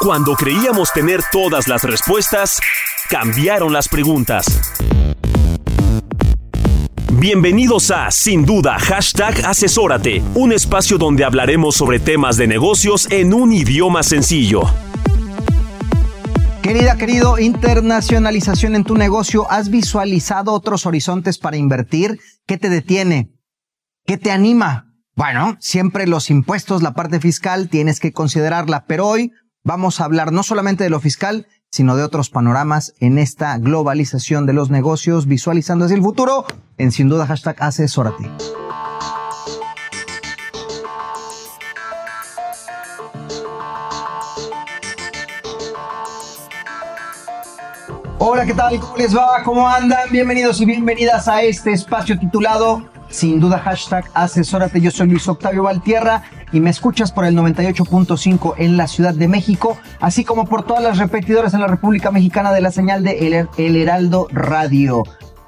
Cuando creíamos tener todas las respuestas, cambiaron las preguntas. Bienvenidos a Sin Duda Hashtag Asesórate, un espacio donde hablaremos sobre temas de negocios en un idioma sencillo. Querida, querido, internacionalización en tu negocio, ¿has visualizado otros horizontes para invertir? ¿Qué te detiene? ¿Qué te anima? Bueno, siempre los impuestos, la parte fiscal, tienes que considerarla, pero hoy vamos a hablar no solamente de lo fiscal, sino de otros panoramas en esta globalización de los negocios, visualizando hacia el futuro en sin duda hashtag asesórate. Hola, ¿qué tal? ¿Cómo les va? ¿Cómo andan? Bienvenidos y bienvenidas a este espacio titulado Sin duda hashtag asesórate. Yo soy Luis Octavio Valtierra y me escuchas por el 98.5 en la Ciudad de México, así como por todas las repetidoras en la República Mexicana de la señal de El, Heraldo Radio.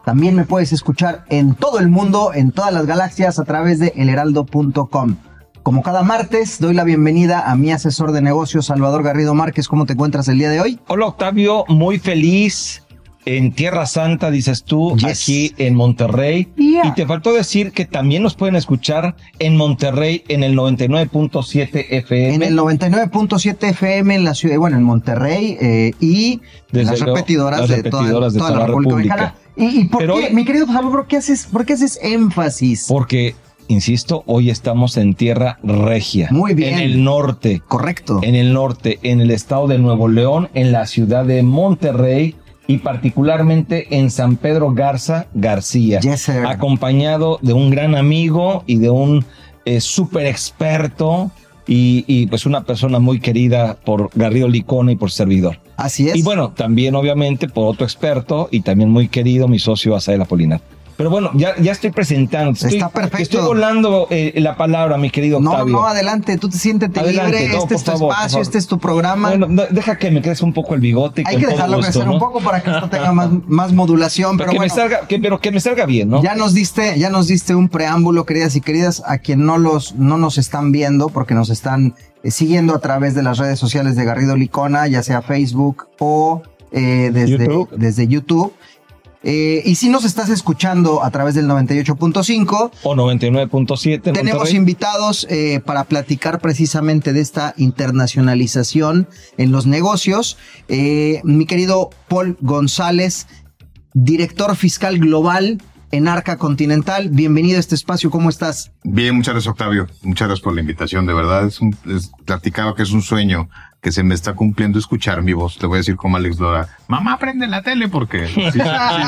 También me puedes escuchar en todo el mundo, en todas las galaxias, a través de elheraldo.com. Como cada martes, doy la bienvenida a mi asesor de negocios, Salvador Garrido Márquez. ¿Cómo te encuentras el día de hoy? Hola Octavio, muy feliz en Tierra Santa, dices tú, Yes. aquí en Monterrey. Yeah. Y te faltó decir que también nos pueden escuchar en Monterrey en el 99.7 FM. En el 99.7 FM en la ciudad, bueno, en Monterrey eh, y Desde las luego, repetidoras, las de, repetidoras de toda, toda la República. ¿Y, y por Pero qué, hoy- mi querido Salvador, ¿por qué haces, por qué haces énfasis? Porque, insisto, hoy estamos en Tierra Regia. Muy bien. En el norte. Correcto. En el norte, en el estado de Nuevo León, en la ciudad de Monterrey y particularmente en San Pedro Garza García. Yes, sir. acompañado de un gran amigo y de un eh, súper experto y, y, pues una persona muy querida por Garrido Licona y por servidor. Así es. Y bueno, también obviamente por otro experto y también muy querido mi socio Asael Apolinar. Pero bueno, ya, ya estoy presentando. Estoy, Está perfecto. Estoy volando eh, la palabra, mi querido no, Octavio. no, adelante, tú te siéntete Adelante, libre, no, este es tu favor, espacio, este es tu programa. Bueno, no, deja que me crezca un poco el bigote. Hay que dejarlo gusto, crecer ¿no? un poco para que esto tenga más, más modulación, Pero, pero que bueno. me salga, que- pero que me salga bien, ¿no? Ya nos diste, ya nos diste un preámbulo, queridas y queridas, a quien no los, no nos están viendo, porque nos están eh, siguiendo a través de las redes sociales de Garrido Licona, ya sea Facebook o eh, desde YouTube. Desde YouTube. Eh, y si nos estás escuchando a través del 98.5, O 99.7. en tenemos Monterrey. invitados eh, para platicar precisamente de esta internacionalización en los negocios. Eh, mi querido Paul González, director fiscal global en Arca Continental. Bienvenido a este espacio, ¿cómo estás? Bien, muchas gracias Octavio, muchas gracias por la invitación, de verdad es un, es, platicaba que es un sueño que se me está cumpliendo escuchar mi voz, te voy a decir como Alex Lora, mamá prende la tele porque sí, sí,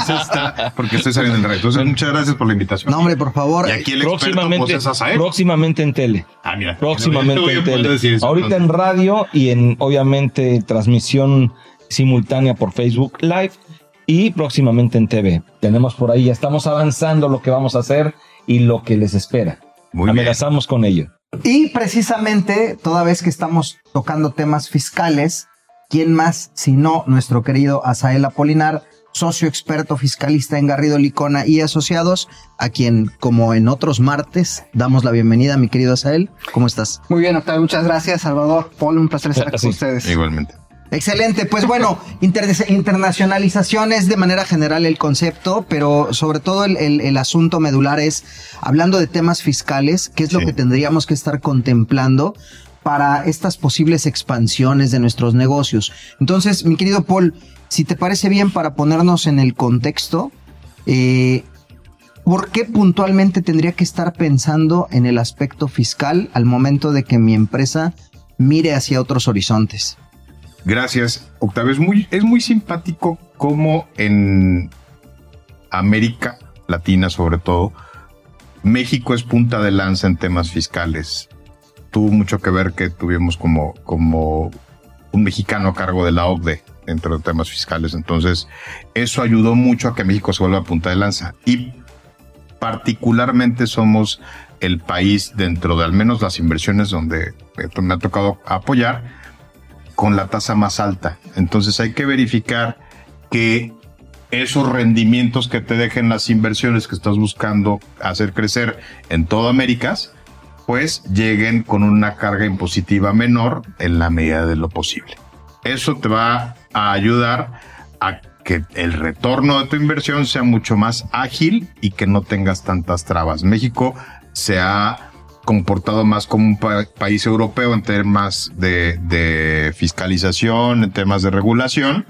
sí está, porque estoy saliendo en el radio, entonces muchas gracias por la invitación. No, hombre, por favor. y aquí el experto próximamente, es Asael. próximamente en tele. Ah, mira, Próximamente no en tele. eso Ahorita en radio y en, obviamente, transmisión simultánea por Facebook Live y próximamente en TV. Tenemos por ahí, ya estamos avanzando lo que vamos a hacer y lo que les espera. Muy bien. Amenazamos con ello. Y precisamente, toda vez que estamos tocando temas fiscales, ¿quién más sino nuestro querido Asael Apolinar, socio experto fiscalista en Garrido Licona y Asociados, a quien, como en otros martes, damos la bienvenida, mi querido Asael. ¿Cómo estás? Muy bien, Octavio, muchas gracias, Salvador. Paul, un placer estar Sí. con ustedes. Igualmente. Excelente, pues bueno, inter- internacionalización es de manera general el concepto, pero sobre todo el, el- el asunto medular es, hablando de temas fiscales, qué es lo Sí. que tendríamos que estar contemplando para estas posibles expansiones de nuestros negocios. Entonces, mi querido Paul, si te parece bien para ponernos en el contexto, eh, ¿por qué puntualmente tendría que estar pensando en el aspecto fiscal al momento de que mi empresa mire hacia otros horizontes? Gracias, Octavio. Es muy, es muy simpático como en América Latina, sobre todo, México es punta de lanza en temas fiscales. tuvo mucho que ver que tuvimos como, como un mexicano a cargo de la OCDE entre los temas fiscales. Entonces, eso ayudó mucho a que México se vuelva punta de lanza. Y particularmente somos el país dentro de al menos las inversiones donde me ha tocado apoyar con la tasa más alta. Entonces hay que verificar que esos rendimientos que te dejen las inversiones que estás buscando hacer crecer en toda América, pues lleguen con una carga impositiva menor en la medida de lo posible. Eso te va a ayudar a que el retorno de tu inversión sea mucho más ágil y que no tengas tantas trabas. México se ha comportado más como un país europeo en temas de, fiscalización, en temas de regulación,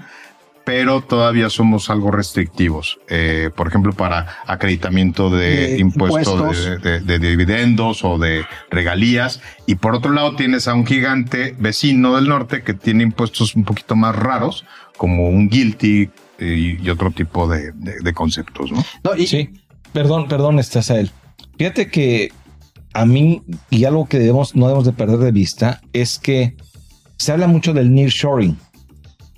pero todavía somos algo restrictivos. Eh, por ejemplo, para acreditamiento de, impuestos, De, dividendos o de regalías. Y por otro lado, tienes a un gigante vecino del norte que tiene impuestos un poquito más raros, como un guilty eh, y, otro tipo de, conceptos, ¿no? Sí, perdón, perdón, estás a él. Fíjate que a mí, y algo que debemos, no debemos de perder de vista, es que se habla mucho del nearshoring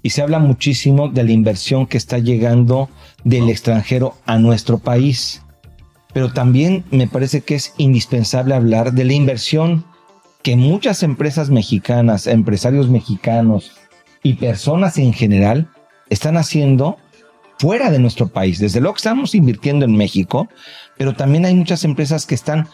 y se habla muchísimo de la inversión que está llegando del extranjero a nuestro país. Pero también me parece que es indispensable hablar de la inversión que muchas empresas mexicanas, empresarios mexicanos y personas en general están haciendo fuera de nuestro país. Desde luego que estamos invirtiendo en México, pero también hay muchas empresas que están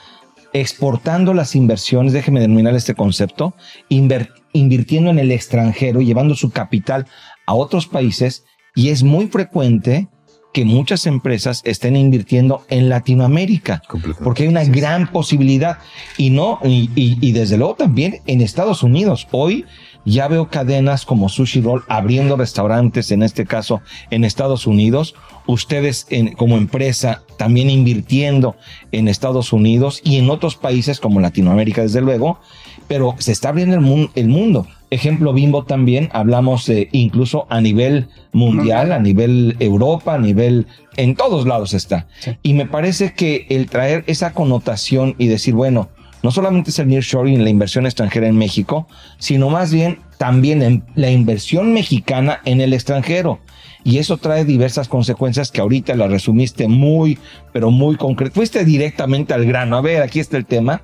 exportando las inversiones, déjeme denominar este concepto, invirtiendo en el extranjero, llevando su capital a otros países y es muy frecuente que muchas empresas estén invirtiendo en Latinoamérica, porque hay una gran posibilidad. Y no y, y, desde luego también en Estados Unidos. Hoy ya veo cadenas como Sushi Roll abriendo restaurantes, en este caso en Estados Unidos. Ustedes como empresa también invirtiendo en Estados Unidos y en otros países como Latinoamérica, desde luego. Pero se está abriendo el, el mundo. Ejemplo Bimbo también, hablamos de incluso a nivel mundial, a nivel Europa, a nivel, en todos lados está. Y me parece que el traer esa connotación y decir, bueno, no solamente es el nearshoring, la inversión extranjera en México, sino más bien también en la inversión mexicana en el extranjero. Y eso trae diversas consecuencias que ahorita las resumiste muy, pero muy concreto. Fuiste directamente al grano. A ver, aquí está el tema.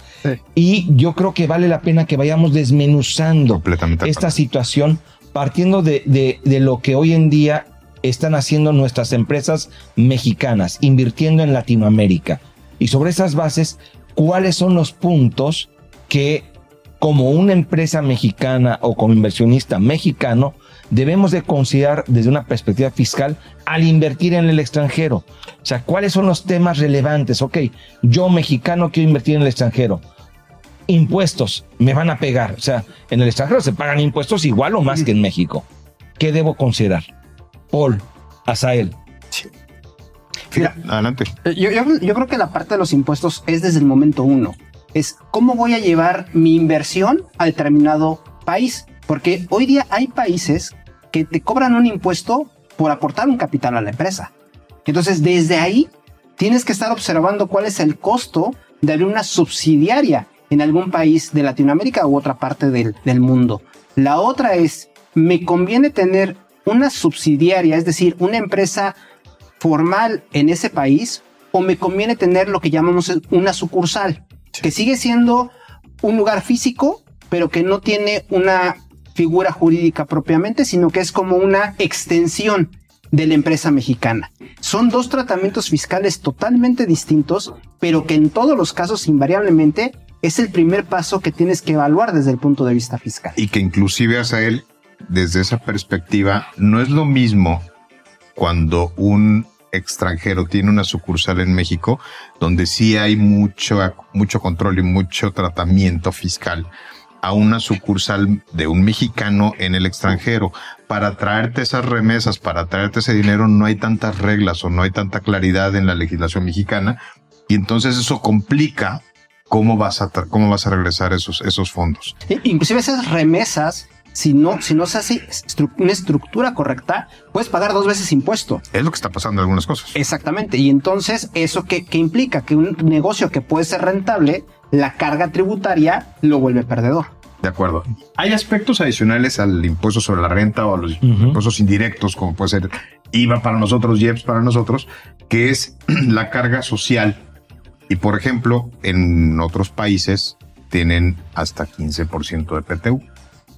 Y yo creo que vale la pena que vayamos desmenuzando esta situación partiendo de, de lo que hoy en día están haciendo nuestras empresas mexicanas, invirtiendo en Latinoamérica. Y sobre esas bases, cuáles son los puntos que como una empresa mexicana o como inversionista mexicano debemos de considerar desde una perspectiva fiscal al invertir en el extranjero. O sea, ¿cuáles son los temas relevantes? Ok, yo mexicano quiero invertir en el extranjero. Impuestos me van a pegar. O sea, en el extranjero se pagan impuestos igual o más que en México. ¿Qué debo considerar? Paul, Asael, adelante. Eh, yo, creo que la parte de los impuestos es desde el momento uno. Es cómo voy a llevar mi inversión a determinado país. Porque hoy día hay países que te cobran un impuesto por aportar un capital a la empresa. Entonces, desde ahí tienes que estar observando cuál es el costo de abrir una subsidiaria en algún país de Latinoamérica u otra parte del, del mundo. La otra es, me conviene tener una subsidiaria, es decir, una empresa formal en ese país o me conviene tener lo que llamamos una sucursal, que sigue siendo un lugar físico, pero que no tiene una figura jurídica propiamente, sino que es como una extensión de la empresa mexicana. Son dos tratamientos fiscales totalmente distintos, pero que en todos los casos invariablemente es el primer paso que tienes que evaluar desde el punto de vista fiscal. Y que inclusive a él, desde esa perspectiva, no es lo mismo cuando un extranjero tiene una sucursal en México, donde sí hay mucho, mucho control y mucho tratamiento fiscal a una sucursal de un mexicano en el extranjero. Para traerte esas remesas, para traerte ese dinero, no hay tantas reglas o no hay tanta claridad en la legislación mexicana. Y entonces eso complica cómo vas a, cómo vas a regresar esos, esos fondos. Inclusive esas remesas si no, si no se hace una estructura correcta, puedes pagar dos veces impuesto. Es lo que está pasando en algunas cosas. Exactamente. Y entonces, ¿eso qué, implica? Que un negocio que puede ser rentable la carga tributaria lo vuelve perdedor. De acuerdo. Hay aspectos adicionales al impuesto sobre la renta o a los impuestos indirectos, como puede ser IVA para nosotros, IEPS para nosotros, que es la carga social. Y por ejemplo, en otros países tienen hasta 15% de PTU.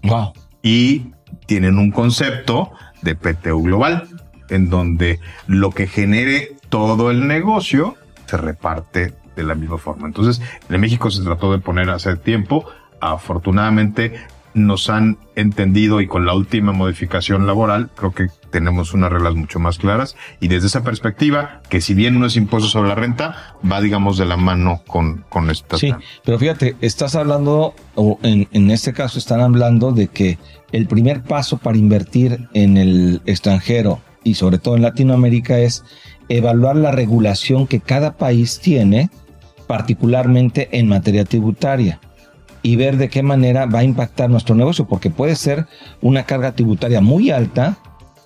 Wow. Y tienen un concepto de PTU global, en donde lo que genere todo el negocio se reparte de la misma forma. Entonces, en México se trató de poner hace tiempo afortunadamente nos han entendido y con la última modificación laboral creo que tenemos unas reglas mucho más claras y desde esa perspectiva que si bien no es impuesto sobre la renta va digamos de la mano con, con esta. Sí, pero fíjate, estás hablando o en, en este caso están hablando de que el primer paso para invertir en el extranjero y sobre todo en Latinoamérica es evaluar la regulación que cada país tiene particularmente en materia tributaria y ver de qué manera va a impactar nuestro negocio, porque puede ser una carga tributaria muy alta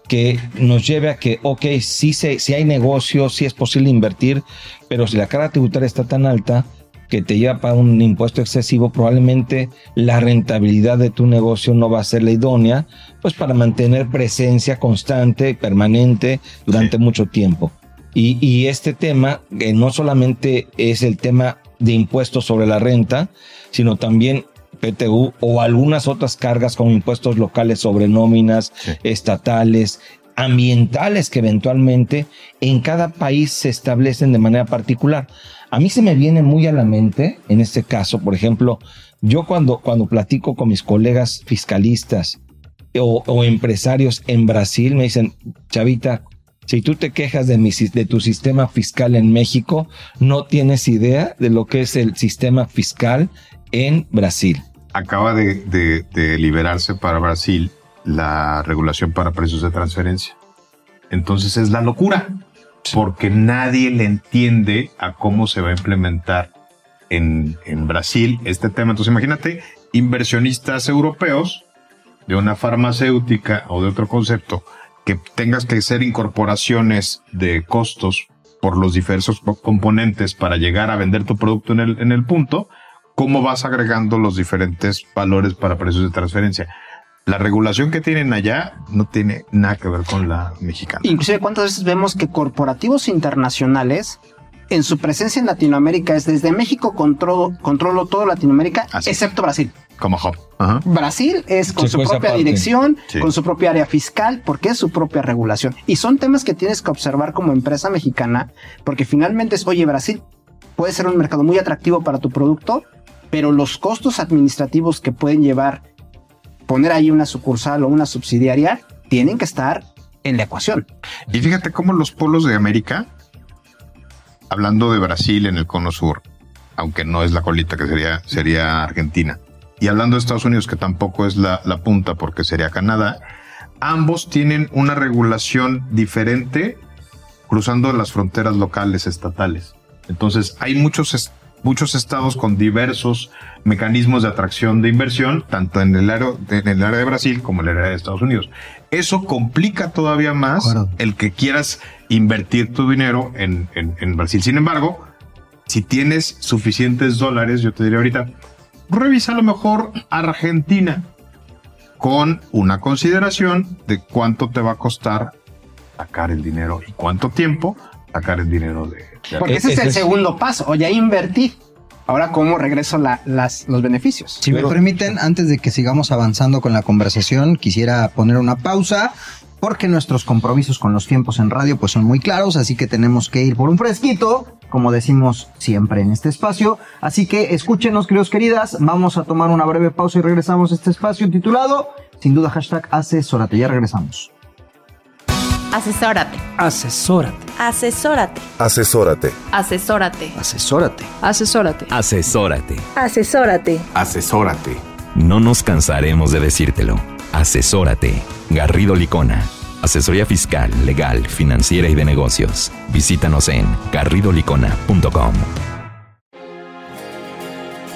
que nos lleve a que, ok, sí, se, sí hay negocio, sí es posible invertir, pero si la carga tributaria está tan alta que te lleva para un impuesto excesivo, probablemente la rentabilidad de tu negocio no va a ser la idónea, pues para mantener presencia constante, permanente durante mucho tiempo. Y, y este tema, que no solamente es el tema de impuestos sobre la renta, sino también PTU o algunas otras cargas como impuestos locales sobre nóminas, estatales, ambientales que eventualmente en cada país se establecen de manera particular. A mí se me viene muy a la mente, en este caso, por ejemplo, yo cuando, cuando platico con mis colegas fiscalistas o, o empresarios en Brasil, me dicen, Chavita, si tú te quejas de, mi, de tu sistema fiscal en México, no tienes idea de lo que es el sistema fiscal en Brasil. Acaba de, liberarse para Brasil la regulación para precios de transferencia. Entonces es la locura, porque nadie le entiende a cómo se va a implementar en, en Brasil este tema. Entonces imagínate, inversionistas europeos de una farmacéutica o de otro concepto que tengas que hacer incorporaciones de costos por los diversos componentes para llegar a vender tu producto en el, en el punto, cómo vas agregando los diferentes valores para precios de transferencia. La regulación que tienen allá no tiene nada que ver con la mexicana. Inclusive, ¿cuántas veces vemos que corporativos internacionales en su presencia en Latinoamérica es desde México controlo, controlo todo Latinoamérica, excepto Brasil? Como Hub. Brasil es con su propia dirección, con su propia área fiscal, porque es su propia regulación. Y son temas que tienes que observar como empresa mexicana, porque finalmente es, oye, Brasil puede ser un mercado muy atractivo para tu producto, pero los costos administrativos que pueden llevar poner ahí una sucursal o una subsidiaria tienen que estar en la ecuación. Y fíjate cómo los polos de América, hablando de Brasil en el cono sur, aunque no es la colita que sería, sería Argentina, y hablando de Estados Unidos, que tampoco es la, la punta porque sería Canadá, ambos tienen una regulación diferente cruzando las fronteras locales estatales. Entonces, hay muchos, muchos estados con diversos mecanismos de atracción de inversión, tanto en el, área, en el área de Brasil como en el área de Estados Unidos. Eso complica todavía más el que quieras invertir tu dinero en, en, en Brasil. Sin embargo, si tienes suficientes dólares, yo te diría ahorita, revisa a lo mejor Argentina con una consideración de cuánto te va a costar sacar el dinero y cuánto tiempo sacar el dinero de... Porque ese es el segundo paso, o ya invertí. Ahora, ¿cómo regreso las, los beneficios? Si me permiten, antes de que sigamos avanzando con la conversación, quisiera poner una pausa porque nuestros compromisos con los tiempos en radio pues son muy claros, así que tenemos que ir por un fresquito, como decimos siempre en este espacio. Así que escúchenos, queridos queridas, vamos a tomar una breve pausa y regresamos a este espacio titulado, sin duda, hashtag asesórate. Ya regresamos. Asesórate. Asesórate. Asesórate. Asesórate. Asesórate. Asesórate. Asesórate. Asesórate. Asesórate. Asesórate. No nos cansaremos de decírtelo. Asesórate. Garrido Licona. Asesoría fiscal, legal, financiera y de negocios. Visítanos en garridolicona.com.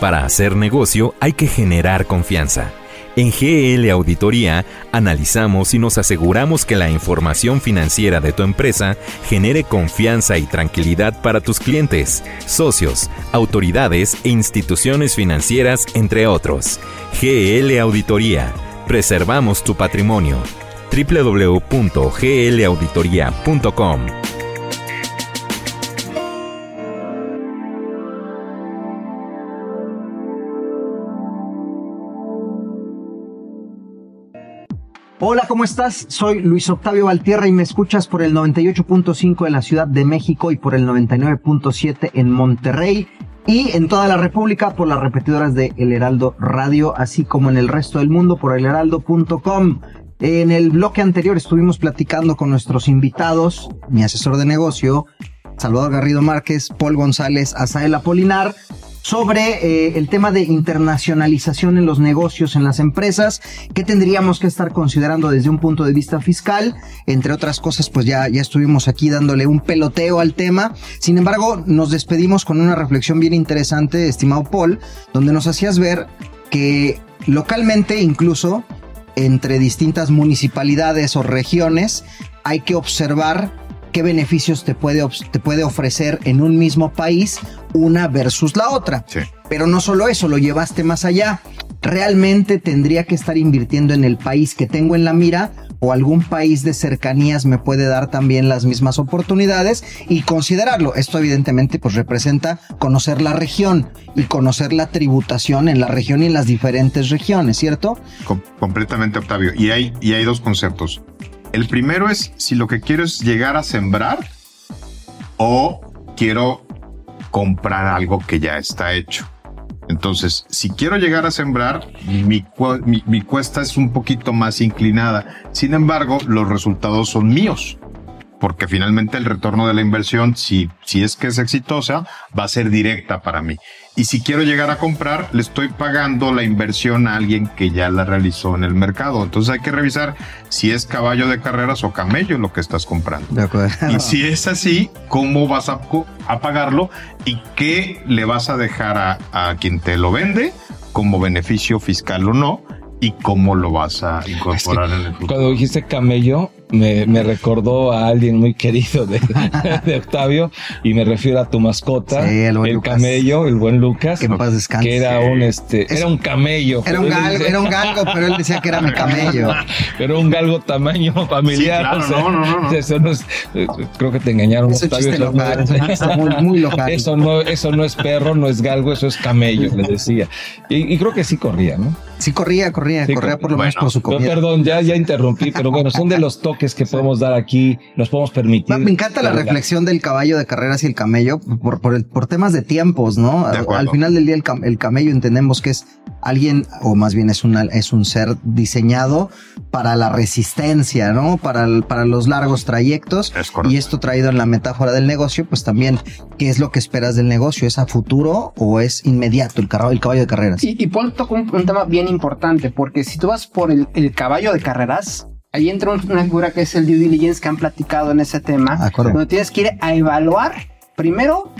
Para hacer negocio hay que generar confianza. En GL Auditoría analizamos y nos aseguramos que la información financiera de tu empresa genere confianza y tranquilidad para tus clientes, socios, autoridades e instituciones financieras, entre otros. GL Auditoría. Preservamos tu patrimonio. www.glauditoría.com Hola, ¿cómo estás? Soy Luis Octavio Valtierra y me escuchas por el 98.5 en la Ciudad de México y por el 99.7 en Monterrey y en toda la República por las repetidoras de El Heraldo Radio, así como en el resto del mundo por elheraldo.com. En el bloque anterior estuvimos platicando con nuestros invitados, mi asesor de negocio, Salvador Garrido Márquez, Paul González, Asael Apolinar, sobre eh, el tema de internacionalización en los negocios, en las empresas, que tendríamos que estar considerando desde un punto de vista fiscal. Entre otras cosas, pues ya, ya estuvimos aquí dándole un peloteo al tema. Sin embargo, nos despedimos con una reflexión bien interesante, estimado Paul, donde nos hacías ver que localmente incluso entre distintas municipalidades o regiones hay que observar qué beneficios te puede, te puede ofrecer en un mismo país una versus la otra. Sí. Pero no solo eso, lo llevaste más allá. ¿Realmente tendría que estar invirtiendo en el país que tengo en la mira o algún país de cercanías me puede dar también las mismas oportunidades y considerarlo? Esto evidentemente pues representa conocer la región y conocer la tributación en la región y en las diferentes regiones, ¿cierto? Com- completamente, Octavio. Y hay, y hay dos conceptos. El primero es si lo que quiero es llegar a sembrar o quiero comprar algo que ya está hecho. Entonces, si quiero llegar a sembrar, mi, mi cuesta es un poquito más inclinada. Sin embargo, los resultados son míos. Porque finalmente el retorno de la inversión, si, si es que es exitosa, va a ser directa para mí. Y si quiero llegar a comprar, le estoy pagando la inversión a alguien que ya la realizó en el mercado. Entonces hay que revisar si es caballo de carreras o camello lo que estás comprando. De acuerdo. Y si es así, ¿cómo vas a pagarlo? ¿Y qué le vas a dejar a, a quien te lo vende como beneficio fiscal o no? ¿Y cómo lo vas a incorporar en el futuro? Cuando dijiste camello, me, me recordó a alguien muy querido de, de Octavio y me refiero a tu mascota, Sí, el camello, el buen Lucas, Que en paz descanse. que era un este, Es- era un camello. Era un galgo, era un galgo, pero él decía que era mi camello. Pero un galgo tamaño familiar. claro, o sea, no, no, no. Eso no es, eh, creo que te engañaron. Es Octavio, eso local, es muy, muy local. Eso no, eso no es perro, no es galgo, eso es camello, le decía. Y, y creo que sí corría, ¿no? Sí, corría, corría, Sí, corría por lo menos por su comida. perdón, ya, ya interrumpí, pero bueno, son de los toques que podemos dar aquí, nos podemos permitir. Me encanta la reflexión del caballo de carreras y el camello por, por, el- por temas de tiempos, ¿no? De. Al final del día el, cam- el camello entendemos que es alguien, o más bien es, una, es un ser diseñado para la resistencia, ¿no? Para, el- para los largos trayectos. Es. Y esto traído en la metáfora del negocio, pues también, ¿qué es lo que esperas del negocio? ¿Es a futuro o es inmediato el, carro, el caballo de carreras? Y, y Paul tocó un, un tema bien importante, porque si tú vas por el, el caballo de carreras, ahí entra un- una figura que es el due diligence que han platicado en ese tema, acuerdo. donde tienes que ir a evaluar primero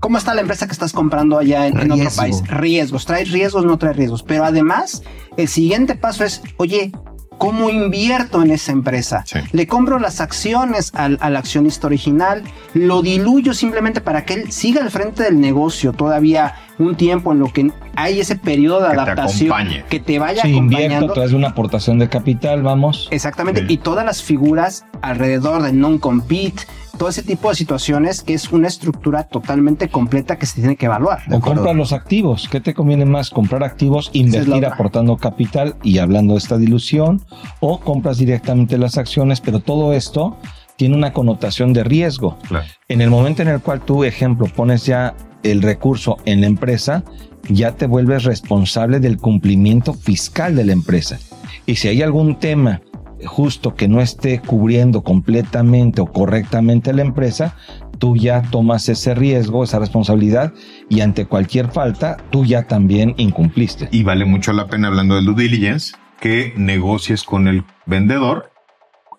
cómo está la empresa que estás comprando allá en, en otro país. Riesgos, trae riesgos, no trae riesgos. Pero además, el siguiente paso es, oye, ¿cómo invierto en esa empresa? Sí. Le compro las acciones al, al accionista original, lo diluyo simplemente para que él siga al frente del negocio todavía un tiempo en lo que hay ese periodo de Que te adaptación acompañe. que te vaya Si invierto acompañando. a través de una aportación de capital, vamos. Exactamente, Sí. y todas las figuras alrededor de non-compete, todo ese tipo de situaciones que es una estructura totalmente completa que se tiene que evaluar. O compra los activos. ¿Qué te conviene más? ¿Comprar activos, es invertir aportando capital y hablando de esta dilución? ¿O compras directamente las acciones? Pero todo esto tiene una connotación de riesgo. Claro. En el momento en el cual tú, ejemplo, pones ya el recurso en la empresa, ya te vuelves responsable del cumplimiento fiscal de la empresa. Y si hay algún tema justo que no esté cubriendo completamente o correctamente la empresa, tú ya tomas ese riesgo, esa responsabilidad y ante cualquier falta, tú ya también incumpliste. Y vale mucho la pena, hablando del due diligence, que negocies con el vendedor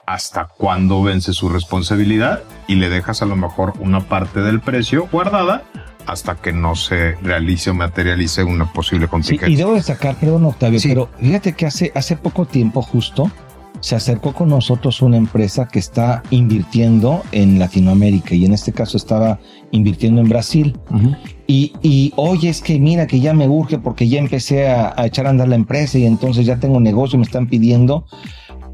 hasta cuándo vence su responsabilidad y le dejas a lo mejor una parte del precio guardada hasta que no se realice o materialice una posible Sí, contingencia. y debo destacar, perdón Octavio, Sí. pero fíjate que hace, hace poco tiempo justo se acercó con nosotros una empresa que está invirtiendo en Latinoamérica y en este caso estaba invirtiendo en Brasil. Y, y oye, es que mira que ya me urge porque ya empecé a, a echar a andar la empresa y entonces ya tengo negocio, me están pidiendo,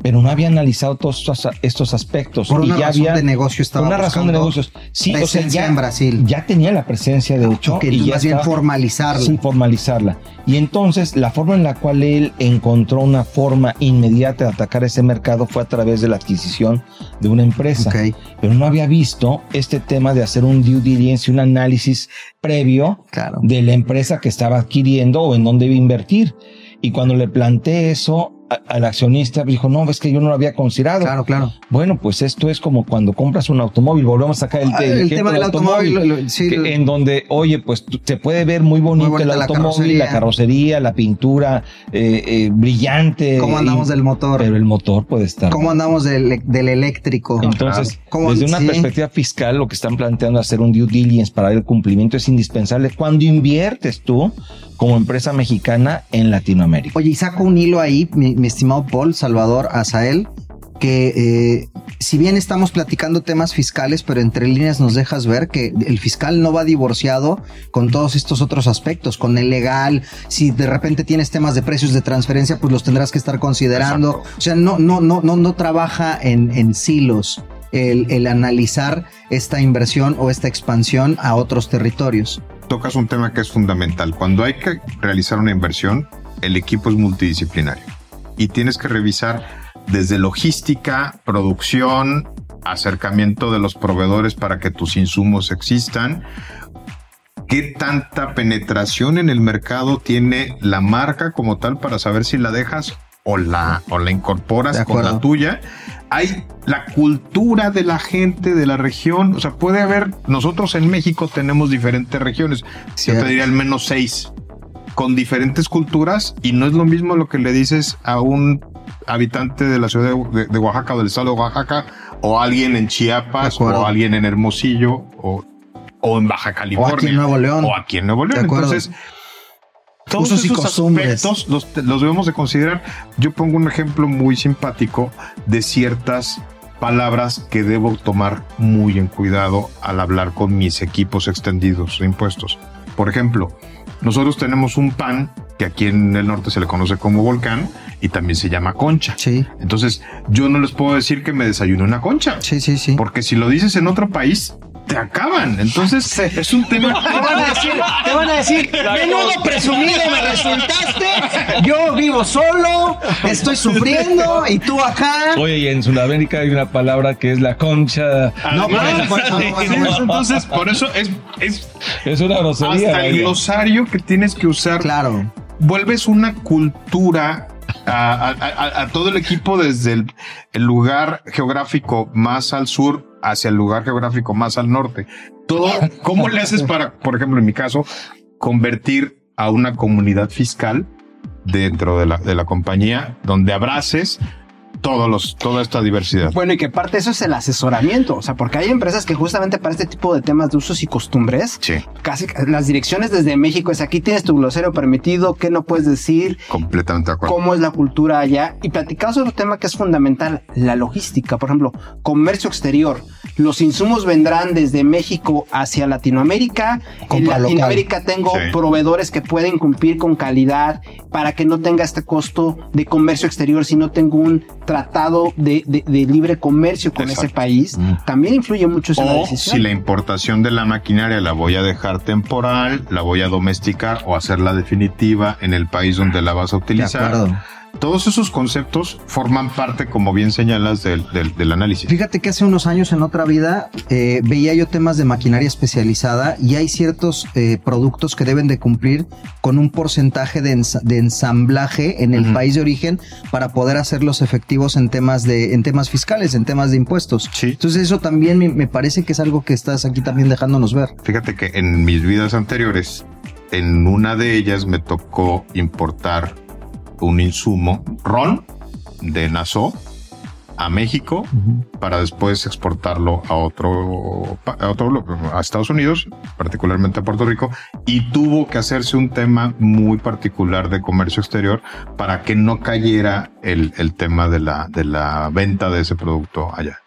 pero no había analizado todos estos, estos aspectos. Por y una ya razón había de negocio estaba por una razón de negocios. Sí, o sea, ya, en Brasil. ya tenía la presencia de hecho Ok, y entonces ya más bien formalizarla. Sí, formalizarla. Y entonces la forma en la cual él encontró una forma inmediata de atacar ese mercado fue a través de la adquisición de una empresa. Ok, Pero no había visto este tema de hacer un due diligence, un análisis previo claro. de la empresa que estaba adquiriendo o en dónde iba a invertir. Y cuando le planteé eso a- al accionista, dijo, no, es que yo no lo había considerado. Claro, claro. Bueno, pues esto es como cuando compras un automóvil, volvemos a sacar el, Ah, el el ejemplo tema del automóvil, lo- sí, que- lo- en donde, oye, pues se puede ver muy bonito Muy el automóvil, la carrocería. carrocería, la pintura, eh, eh, brillante. ¿Cómo andamos y- del motor? Pero el motor puede estar. ¿Cómo andamos del, del eléctrico? Entonces, ¿Cómo- desde una sí. perspectiva fiscal, lo que están planteando hacer un due diligence para ver el cumplimiento es indispensable cuando inviertes tú como empresa mexicana en Latinoamérica. Oye, y saco un hilo ahí, mi, mi estimado Paul, Salvador, Azael, que eh, si bien estamos platicando temas fiscales, pero entre líneas nos dejas ver que el fiscal no va divorciado con todos estos otros aspectos, con el legal, si de repente tienes temas de precios de transferencia, pues los tendrás que estar considerando. Exacto. O sea, no, no, no, no, no trabaja en, en silos el, el analizar esta inversión o esta expansión a otros territorios. Tocas un tema que es fundamental. Cuando hay que realizar una inversión, el equipo es multidisciplinario y tienes que revisar desde logística, producción, acercamiento de los proveedores para que tus insumos existan. ¿Qué tanta penetración en el mercado tiene la marca como tal para saber si la dejas o la, o la incorporas con la tuya? Hay la cultura de la gente de la región. O sea, puede haber, nosotros en México tenemos diferentes regiones. Yo te diría al menos seis con diferentes culturas y no es lo mismo lo que le dices a un habitante de la ciudad de, Oaxaca o del estado de Oaxaca o alguien en Chiapas o alguien en Hermosillo o, o en Baja O California aquí en Nuevo León. o aquí en Nuevo León. Entonces, todos Usos y esos costumbres. aspectos los, los debemos de considerar. Yo pongo un ejemplo muy simpático de ciertas palabras que debo tomar muy en cuidado al hablar con mis equipos extendidos de impuestos. Por ejemplo, nosotros tenemos un pan que aquí en el norte se le conoce como volcán y también se llama concha. Sí, Entonces, yo no les puedo decir que me desayuno una concha, sí, sí, sí. porque si lo dices en otro país, te acaban. Entonces, es un tema... Te van a decir, te van a decir, menudo presumido me resultaste. Yo vivo solo, estoy sufriendo y tú acá. Oye, y en Sudamérica hay una palabra que es la concha. No, bueno, bueno, Sí, bueno, sí, bueno. entonces, por eso es, es Es una grosería. hasta el glosario que tienes que usar. Claro. Vuelves una cultura a, todo el equipo desde el, el lugar geográfico más al sur hacia el lugar geográfico más al norte. Todo, ¿cómo le haces para, por ejemplo, en mi caso, convertir a una comunidad fiscal dentro de la, de la compañía donde abraces todos los, toda esta diversidad? Bueno, y que parte de eso es el asesoramiento, o sea, porque hay empresas que justamente para este tipo de temas de usos y costumbres, Sí, casi las direcciones desde México es aquí tienes tu glosario permitido, qué no puedes decir, completamente de acuerdo. cómo es la cultura allá y platicamos sobre un tema que es fundamental, la logística, por ejemplo, comercio exterior. Los insumos vendrán desde México hacia Latinoamérica. En local. Latinoamérica tengo Sí. proveedores que pueden cumplir con calidad para que no tenga este costo de comercio exterior si no tengo un tratado de, de- de libre comercio con Exacto. ese país. También influye mucho eso en la O decisión. si la importación de la maquinaria la voy a dejar temporal, la voy a domesticar o hacerla definitiva en el país donde la vas a De utilizar. Todos esos conceptos forman parte, como bien señalas, del, del- del análisis. Fíjate que hace unos años en otra vida eh, veía yo temas de maquinaria especializada y hay ciertos eh, productos que deben de cumplir con un porcentaje de, de ensamblaje en el país de origen para poder hacerlos efectivos en temas de en temas fiscales, en temas de impuestos. Sí. Entonces eso también me, me parece que es algo que estás aquí también dejándonos ver. Fíjate que en mis vidas anteriores, en una de ellas me tocó importar un insumo, ron de Nassau, a México para después exportarlo a otro, a otro, a Estados Unidos, particularmente a Puerto Rico, y tuvo que hacerse un tema muy particular de comercio exterior para que no cayera el, el tema de la, de la venta de ese producto allá.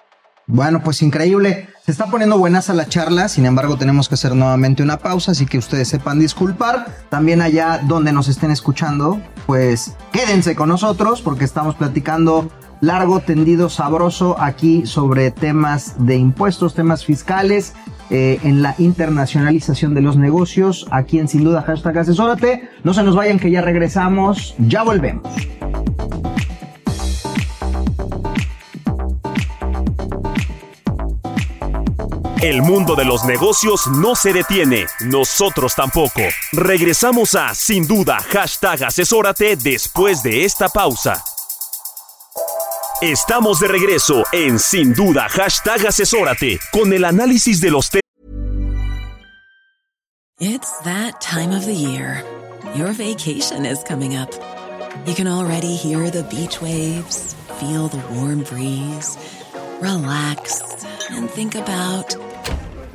Bueno, pues increíble. Se está poniendo buenas a la charla, sin embargo tenemos que hacer nuevamente una pausa, así que ustedes sepan disculpar. También allá donde nos estén escuchando, pues quédense con nosotros porque estamos platicando largo, tendido, sabroso aquí sobre temas de impuestos, temas fiscales, eh, en la internacionalización de los negocios, aquí en Sin Duda Hashtag Asesórate. No se nos vayan que ya regresamos, ya volvemos. El mundo de los negocios no se detiene, nosotros tampoco. Regresamos a Sin Duda, hashtag asesórate después de esta pausa. Estamos de regreso en Sin Duda, hashtag asesórate, con el análisis de los temas. It's that time of the year. Your vacation is coming up. You can already hear the beach waves, feel the warm breeze, relax, and think about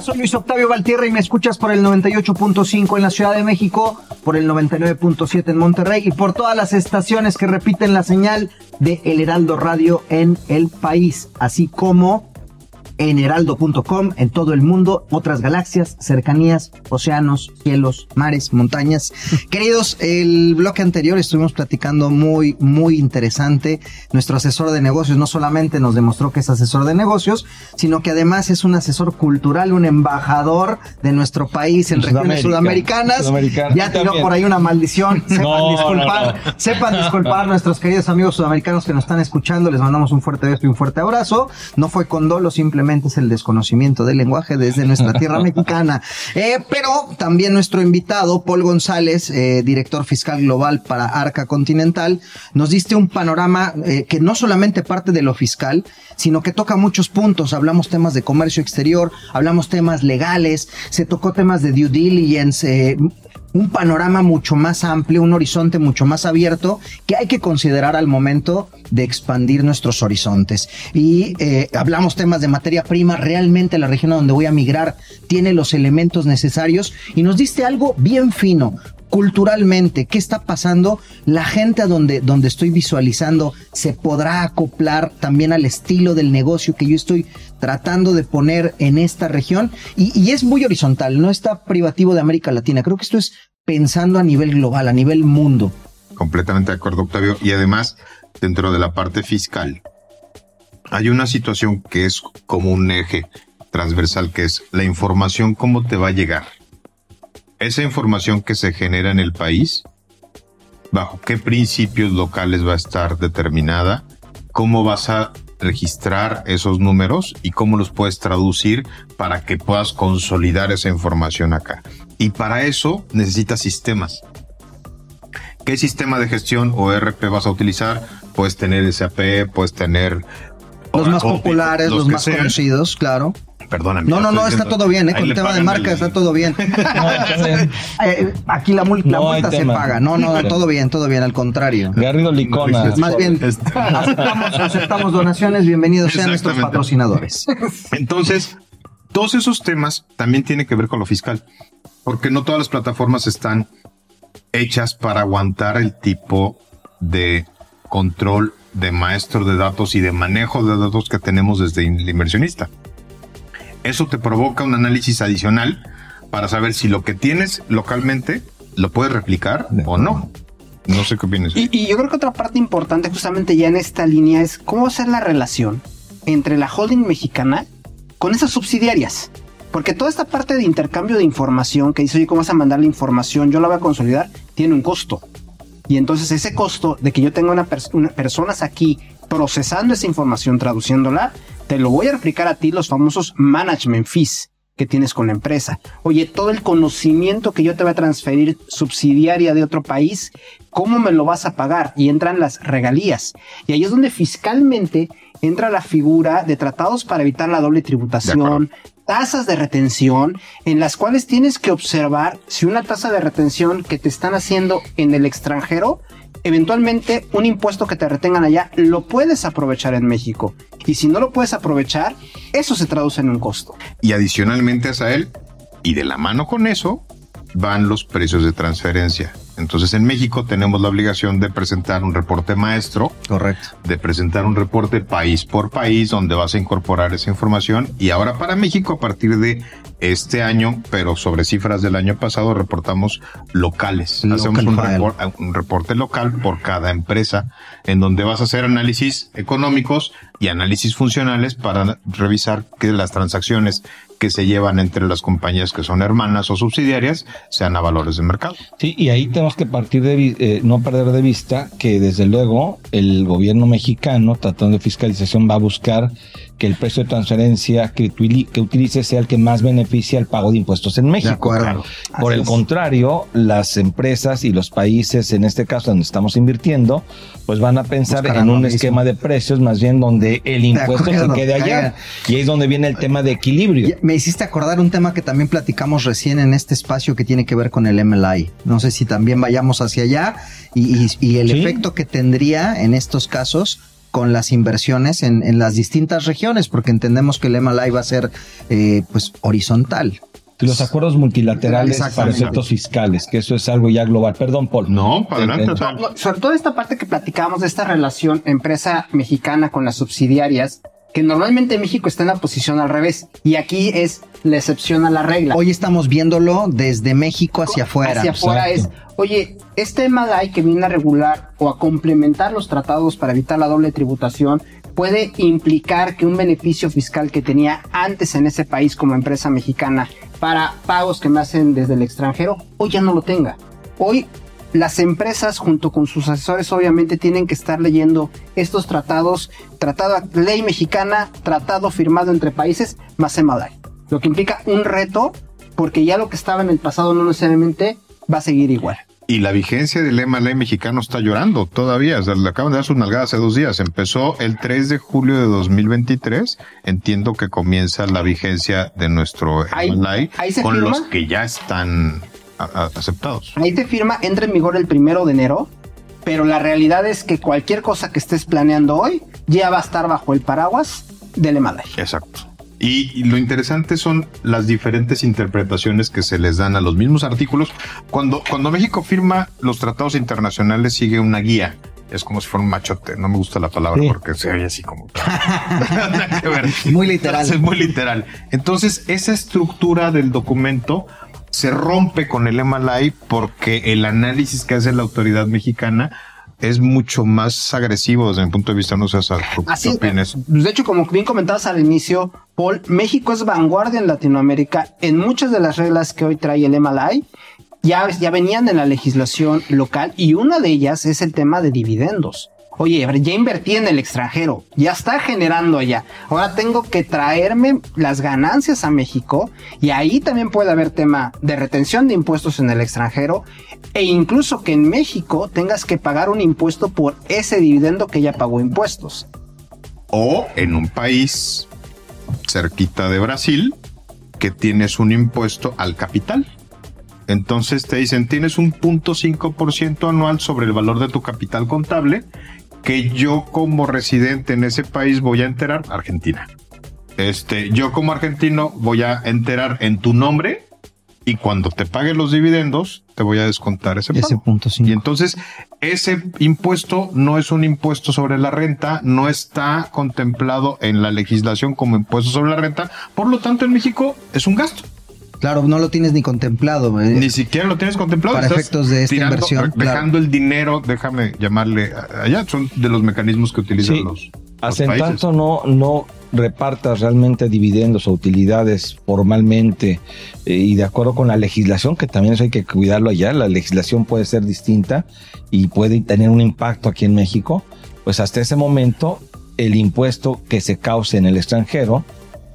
Soy Luis Octavio Valtierra y me escuchas por el 98.5 en la Ciudad de México, por el 99.7 en Monterrey y por todas las estaciones que repiten la señal de El Heraldo Radio en el país, así como en heraldo.com en todo el mundo, otras galaxias, cercanías, océanos, cielos, mares, montañas. Queridos, el bloque anterior estuvimos platicando muy, muy interesante. Nuestro asesor de negocios no solamente nos demostró que es asesor de negocios, sino que además es un asesor cultural, un embajador de nuestro país en regiones sudamericanas. Sudamericana. Ya tiró por ahí una maldición. Sepan No, disculpar, no, no. sepan disculpar nuestros queridos amigos sudamericanos que nos están escuchando. Les mandamos un fuerte beso y un fuerte abrazo. No fue con dolo, es el desconocimiento del lenguaje desde nuestra tierra mexicana. Eh, pero también nuestro invitado, Paul González, eh, director fiscal global para Arca Continental, nos diste un panorama eh, que no solamente parte de lo fiscal, sino que toca muchos puntos. Hablamos temas de comercio exterior, hablamos temas legales, se tocó temas de due diligence, eh, un panorama mucho más amplio, un horizonte mucho más abierto que hay que considerar al momento de expandir nuestros horizontes. Y eh, hablamos temas de materia prima, realmente la región a donde voy a migrar tiene los elementos necesarios y nos diste algo bien fino. Culturalmente, ¿qué está pasando? La gente a donde, donde estoy visualizando se podrá acoplar también al estilo del negocio que yo estoy tratando de poner en esta región. Y, y es muy horizontal, no está privativo de América Latina. Creo que esto es pensando a nivel global, a nivel mundo. Completamente de acuerdo, Octavio. Y además, dentro de la parte fiscal, hay una situación que es como un eje transversal, que es la información, cómo te va a llegar. Esa información que se genera en el país, bajo qué principios locales va a estar determinada, cómo vas a registrar esos números y cómo los puedes traducir para que puedas consolidar esa información acá. Y para eso necesitas sistemas. ¿Qué sistema de gestión o ERP vas a utilizar? Puedes tener SAP, puedes tener... Los más populares, los, más sean. conocidos, claro. Perdóname. No, no, no, está diciendo- todo bien, ¿eh? Con el tema de marca el- está todo bien. No, está bien. Eh, aquí la, mul- la No multa se tema. paga. No, no, todo bien, todo bien, al contrario. Garrido Licona. Más bien, aceptamos, aceptamos donaciones, bienvenidos sean nuestros patrocinadores. Entonces, todos esos temas también tienen que ver con lo fiscal, porque no todas las plataformas están hechas para aguantar el tipo de control de maestro de datos y de manejo de datos que tenemos desde el inversionista. Eso te provoca un análisis adicional para saber si lo que tienes localmente lo puedes replicar o no. No sé qué opinas. Y, y yo creo que otra parte importante justamente ya en esta línea es cómo hacer la relación entre la holding mexicana con esas subsidiarias. Porque toda esta parte de intercambio de información que dice, oye, ¿cómo vas a mandar la información? Yo la voy a consolidar, tiene un costo. Y entonces ese costo de que yo tenga una, pers- una- personas aquí procesando esa información, traduciéndola, te lo voy a replicar a ti los famosos management fees que tienes con la empresa. Oye, todo el conocimiento que yo te voy a transferir subsidiaria de otro país, ¿cómo me lo vas a pagar? Y entran las regalías. Y ahí es donde fiscalmente entra la figura de tratados para evitar la doble tributación, tasas de retención, en las cuales tienes que observar si una tasa de retención que te están haciendo en el extranjero, eventualmente un impuesto que te retengan allá, lo puedes aprovechar en México. Y si no lo puedes aprovechar, eso se traduce en un costo. Y adicionalmente a él, y de la mano con eso, van los precios de transferencia. Entonces en México tenemos la obligación de presentar un reporte maestro, Correcto. de presentar un reporte país por país donde vas a incorporar esa información. Y ahora para México, a partir de este año, pero sobre cifras del año pasado, reportamos locales. Local Hacemos un, file. repor- un reporte local por cada empresa, en donde vas a hacer análisis económicos y análisis funcionales para revisar que las transacciones que se llevan entre las compañías que son hermanas o subsidiarias sean a valores de mercado. Sí, y ahí tenemos que partir de, eh, no perder de vista que desde luego el gobierno mexicano, tratando de fiscalización, va a buscar que el precio de transferencia que, que utilice sea el que más beneficia el pago de impuestos en México. Por el es. contrario, las empresas y los países, en este caso donde estamos invirtiendo, pues van a pensar Buscarán en un esquema de precios más bien donde el impuesto se quede allá. caiga. Y ahí es donde viene el tema de equilibrio. Me hiciste acordar un tema que también platicamos recién en este espacio que tiene que ver con el MLI. No sé si también vayamos hacia allá y, y- y el Sí. efecto que tendría en estos casos con las inversiones en, en las distintas regiones, porque entendemos que el MLI va a ser eh, pues horizontal. Y los acuerdos multilaterales para efectos fiscales, que eso es algo ya global. Perdón, Paul. No, para adelante. Sobre todo esta parte que platicábamos de esta relación empresa mexicana con las subsidiarias, que normalmente en México está en la posición al revés, y aquí es la excepción a la regla. Hoy estamos viéndolo desde México hacia afuera. Hacia afuera es, oye, este MLI que viene a regular o a complementar los tratados para evitar la doble tributación puede implicar que un beneficio fiscal que tenía antes en ese país como empresa mexicana para pagos que me hacen desde el extranjero, hoy ya no lo tenga. Hoy las empresas junto con sus asesores obviamente tienen que estar leyendo estos tratados, tratado ley mexicana, tratado firmado entre países, más MLI. Lo que implica un reto porque ya lo que estaba en el pasado no necesariamente va a seguir igual. Y la vigencia del MLA mexicano está llorando todavía. O sea, le acaban de dar su nalgada hace dos días. Empezó el 3 de julio de 2023. Entiendo que comienza la vigencia de nuestro MLA con firma. los que ya están aceptados. Ahí te firma, entra en vigor el primero de enero, pero la realidad es que cualquier cosa que estés planeando hoy ya va a estar bajo el paraguas del MLI. Exacto. Y, y lo interesante son las diferentes interpretaciones que se les dan a los mismos artículos. Cuando, cuando México firma los tratados internacionales, sigue una guía. Es como si fuera un machote. No me gusta la palabra Sí. porque se oye así como. Muy literal. Es muy literal. Entonces, esa estructura del documento se rompe con el MLI porque el análisis que hace la autoridad mexicana es mucho más agresivo desde mi punto de vista. No sé, César, ¿tú qué Así, opinas? de hecho, como bien comentabas al inicio, Paul, México es vanguardia en Latinoamérica en muchas de las reglas que hoy trae el MLI. Ya, ya venían en la legislación local y una de ellas es el tema de dividendos. Oye, ya invertí en el extranjero, ya está generando allá. Ahora tengo que traerme las ganancias a México y ahí también puede haber tema de retención de impuestos en el extranjero e incluso que en México tengas que pagar un impuesto por ese dividendo que ya pagó impuestos. o en un país cerquita de Brasil que tienes un impuesto al capital. Entonces te dicen, tienes un punto 5% anual sobre el valor de tu capital contable que yo como residente en ese país voy a enterar, Argentina. Este, yo como argentino voy a enterar en tu nombre y cuando te pague los dividendos, te voy a descontar ese, Ese punto cinco. Y entonces, ese impuesto no es un impuesto sobre la renta, no está contemplado en la legislación como impuesto sobre la renta, por lo tanto, en México es un gasto. Claro, no lo tienes ni contemplado. eh. Ni siquiera lo tienes contemplado. Para estás efectos de esta tirando- inversión, Dejando el dinero, déjame llamarle a- allá, son de los mecanismos que utilizan Sí, los, los Hasta en países. tanto no, no repartas realmente dividendos o utilidades formalmente eh, y de acuerdo con la legislación, que también eso hay que cuidarlo allá, la legislación puede ser distinta y puede tener un impacto aquí en México, pues hasta ese momento el impuesto que se cause en el extranjero,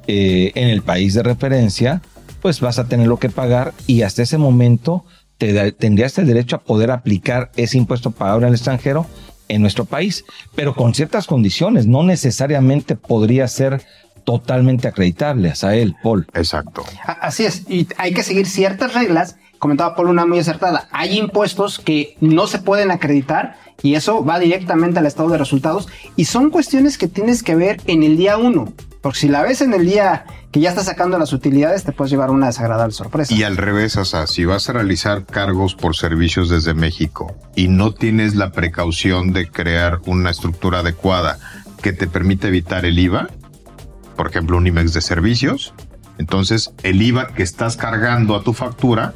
eh, en el país de referencia, pues vas a tenerlo que pagar y hasta ese momento te da- tendrías el derecho a poder aplicar ese impuesto pagado en el extranjero en nuestro país, pero con ciertas condiciones, no necesariamente podría ser totalmente acreditable a él, Paul. Exacto. Así es, y hay que seguir ciertas reglas. Comentaba Paul una muy acertada. Hay impuestos que no se pueden acreditar y eso va directamente al estado de resultados y son cuestiones que tienes que ver en el día uno. Porque si la ves en el día que ya estás sacando las utilidades, te puedes llevar una desagradable sorpresa. Y al revés, o si vas a realizar cargos por servicios desde México y no tienes la precaución de crear una estructura adecuada que te permite evitar el IVA, por ejemplo, un IMEX de servicios, entonces el IVA que estás cargando a tu factura,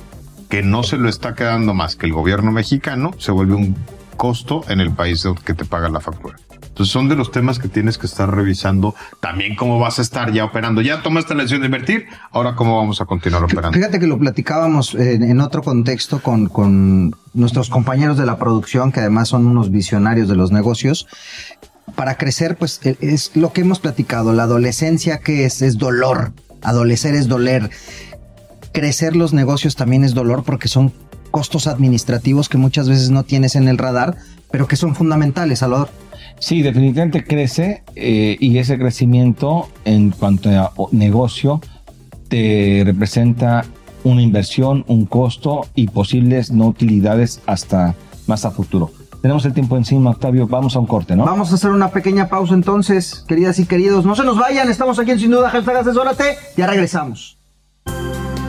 que no se lo está quedando más que el gobierno mexicano, se vuelve un costo en el país que te paga la factura. Entonces son de los temas que tienes que estar revisando también cómo vas a estar ya operando. Ya tomaste la decisión de invertir, ahora cómo vamos a continuar operando. Fíjate que lo platicábamos en, en otro contexto con, con nuestros compañeros de la producción, que además son unos visionarios de los negocios. Para crecer, pues e- es lo que hemos platicado. La adolescencia que es, es dolor. Adolecer es doler. Crecer los negocios también es dolor porque son costos administrativos que muchas veces no tienes en el radar, pero que son fundamentales, Salvador. Sí, definitivamente crece eh, y ese crecimiento en cuanto a negocio te representa una inversión, un costo y posibles no utilidades hasta más a futuro. Tenemos el tiempo encima, Octavio, vamos a un corte, ¿no? Vamos a hacer una pequeña pausa entonces, queridas y queridos. No se nos vayan, estamos aquí en Sin Duda, hashtag asesórate. Ya regresamos.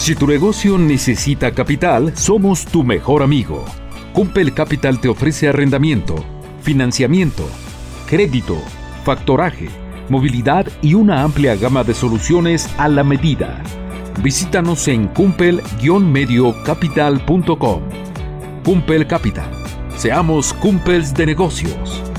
Si tu negocio necesita capital, somos tu mejor amigo. Cumpel Capital te ofrece arrendamiento, financiamiento, crédito, factoraje, movilidad y una amplia gama de soluciones a la medida. Visítanos en cumpel-mediocapital.com. Cumpel Capital. Seamos cumpels de negocios.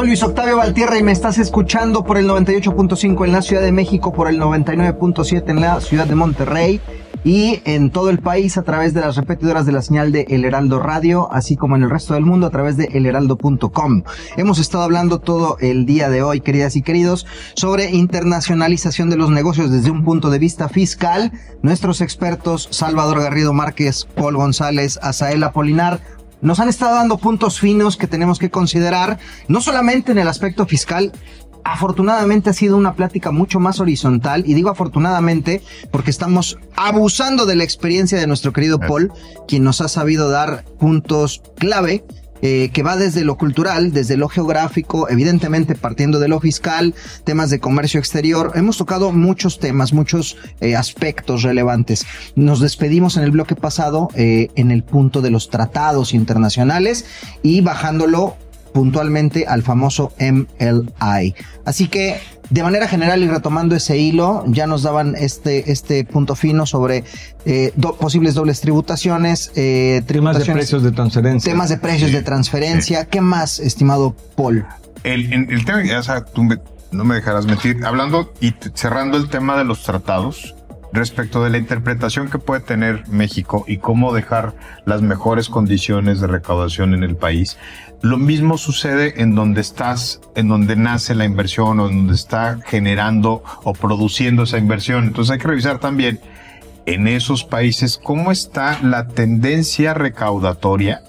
Soy Luis Octavio Valtierra y me estás escuchando por el 98.5 en la Ciudad de México, por el 99.7 en la Ciudad de Monterrey y en todo el país a través de las repetidoras de la señal de El Heraldo Radio, así como en el resto del mundo a través de elheraldo.com. Hemos estado hablando todo el día de hoy, queridas y queridos, sobre internacionalización de los negocios desde un punto de vista fiscal. Nuestros expertos Salvador Garrido Márquez, Paul González, Azael Apolinar, nos han estado dando puntos finos que tenemos que considerar, no solamente en el aspecto fiscal, afortunadamente ha sido una plática mucho más horizontal, y digo afortunadamente porque estamos abusando de la experiencia de nuestro querido Paul, quien nos ha sabido dar puntos clave. Eh, que va desde lo cultural, desde lo geográfico, evidentemente partiendo de lo fiscal, temas de comercio exterior. Hemos tocado muchos temas, muchos eh, aspectos relevantes. Nos despedimos en el bloque pasado eh, en el punto de los tratados internacionales y bajándolo puntualmente al famoso MLI. Así que de manera general y retomando ese hilo, ya nos daban este, este punto fino sobre eh, do- posibles dobles tributaciones, eh, Temas de precios de transferencia. temas de precios Sí, de transferencia. ¿Qué más, estimado Paul? El, en- el tema, o sea, tú me- no me dejarás mentir, hablando y cerrando el tema de los tratados, respecto de la interpretación que puede tener México y cómo dejar las mejores condiciones de recaudación en el país. Lo mismo sucede en donde estás, en donde nace la inversión o en donde está generando o produciendo esa inversión. Entonces hay que revisar también en esos países cómo está la tendencia recaudatoria,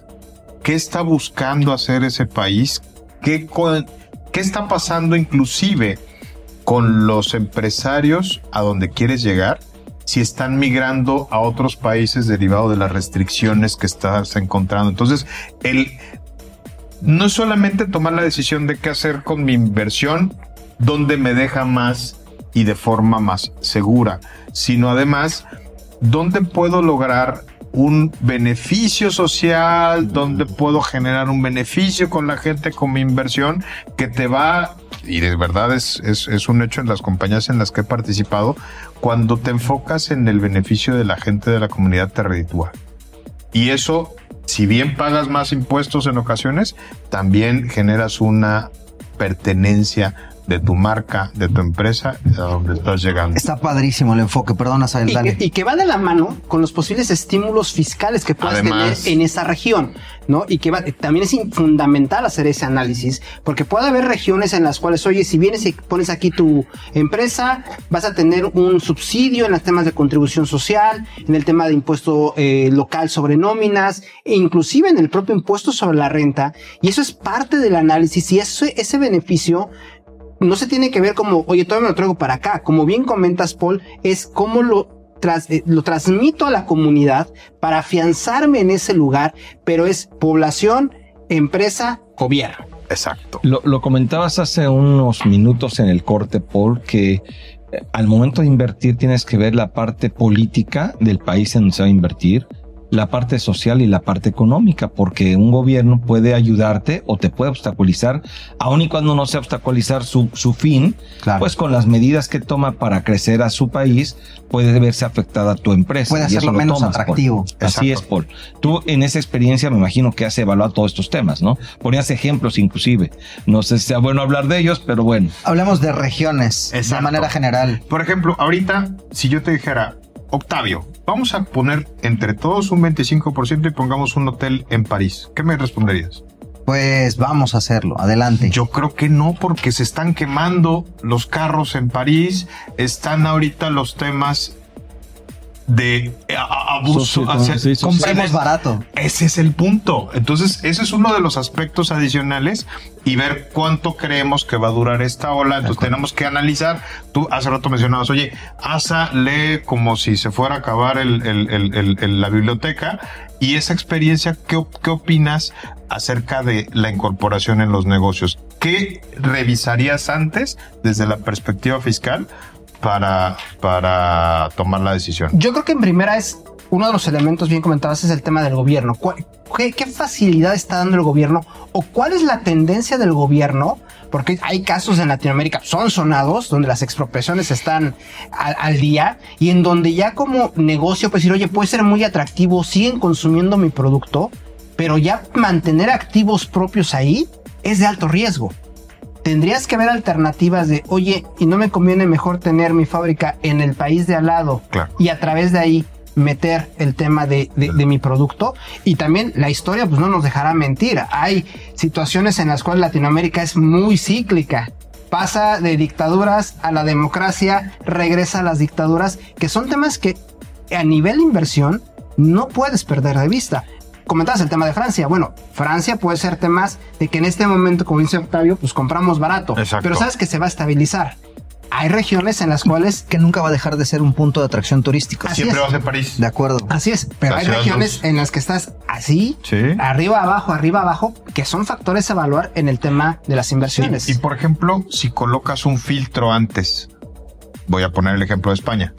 qué está buscando hacer ese país, qué, qué está pasando inclusive con los empresarios a donde quieres llegar si están migrando a otros países derivado de las restricciones que estás encontrando. Entonces, el no es solamente tomar la decisión de qué hacer con mi inversión, dónde me deja más y de forma más segura, sino además dónde puedo lograr un beneficio social, dónde puedo generar un beneficio con la gente con mi inversión que te va, y de verdad es, es, es, un hecho en las compañías en las que he participado, cuando te enfocas en el beneficio de la gente de la comunidad te reditúa. Y eso, si bien pagas más impuestos en ocasiones, también generas una pertenencia de tu marca, de tu empresa, a donde estás llegando. Está padrísimo el enfoque, perdona, Sael, y, dale. Que, y que va de la mano con los posibles estímulos fiscales que puedas Además, tener en esa región, ¿no? Y que va, también es fundamental hacer ese análisis, porque puede haber regiones en las cuales, oye, si vienes y pones aquí tu empresa, vas a tener un subsidio en los temas de contribución social, en el tema de impuesto eh, local sobre nóminas, e inclusive en el propio impuesto sobre la renta, y eso es parte del análisis y eso, ese beneficio no se tiene que ver como, oye, todavía me lo traigo para acá. Como bien comentas, Paul, es cómo lo, tras, eh, lo transmito a la comunidad para afianzarme en ese lugar, pero es población, empresa, gobierno. Exacto. Lo, lo comentabas hace unos minutos en el corte, Paul, que eh, al momento de invertir tienes que ver la parte política del país en donde se va a invertir, la parte social y la parte económica, porque un gobierno puede ayudarte o te puede obstaculizar, aun y cuando no sea obstaculizar su, su fin, Claro. pues con las medidas que toma para crecer a su país, puede verse afectada tu empresa. Puede hacerlo lo menos tomas, atractivo. Así es, Paul. Tú en esa experiencia me imagino que has evaluado todos estos temas, ¿no? Ponías ejemplos inclusive. No sé si sea bueno hablar de ellos, pero bueno. Hablemos de regiones de Exacto. manera general. Por ejemplo, ahorita, si yo te dijera, Octavio, vamos a poner entre todos un 25% y pongamos un hotel en París, ¿qué me responderías? Pues vamos a hacerlo, adelante. Yo creo que no, porque se están quemando los carros en París, están ahorita los temas de a- abuso. Hacia- sí, sí, Compremos barato. Ese es el punto. Entonces, ese es uno de los aspectos adicionales y ver cuánto creemos que va a durar esta ola. Entonces, tenemos que analizar. Tú hace rato mencionabas, oye, Asa lee como si se fuera a acabar el- el- el- el- el- la biblioteca. Y esa experiencia, ¿qué, qué opinas acerca de la incorporación en los negocios? ¿Qué revisarías antes desde la perspectiva fiscal para, para tomar la decisión? Yo creo que en primera es uno de los elementos bien comentados es el tema del gobierno. ¿Cuál- ¿Qué, qué facilidad está dando el gobierno o cuál es la tendencia del gobierno? Porque hay casos en Latinoamérica, son sonados, donde las expropiaciones están al, al día y en donde ya como negocio, pues decir, oye, puede ser muy atractivo, siguen consumiendo mi producto, pero ya mantener activos propios ahí es de alto riesgo tendrías que ver alternativas de, oye, y no me conviene mejor tener mi fábrica en el país de al lado Claro. y a través de ahí meter el tema de, de- de mi producto. Y también la historia pues no nos dejará mentir. Hay situaciones en las cuales Latinoamérica es muy cíclica. Pasa de dictaduras a la democracia, regresa a las dictaduras, que son temas que a nivel inversión no puedes perder de vista. Comentabas el tema de Francia. Bueno, Francia puede ser temas de que en este momento, como dice Octavio, pues compramos barato. Exacto. Pero sabes que se va a estabilizar. Hay regiones en las cuales Que nunca va a dejar de ser un punto de atracción turístico. Así Siempre es. va a ser París. De acuerdo. Así es, pero hay regiones en las que estás así, Sí. arriba, abajo, arriba, abajo, que son factores a evaluar en el tema de las inversiones. Y por ejemplo, si colocas un filtro antes, voy a poner el ejemplo de España.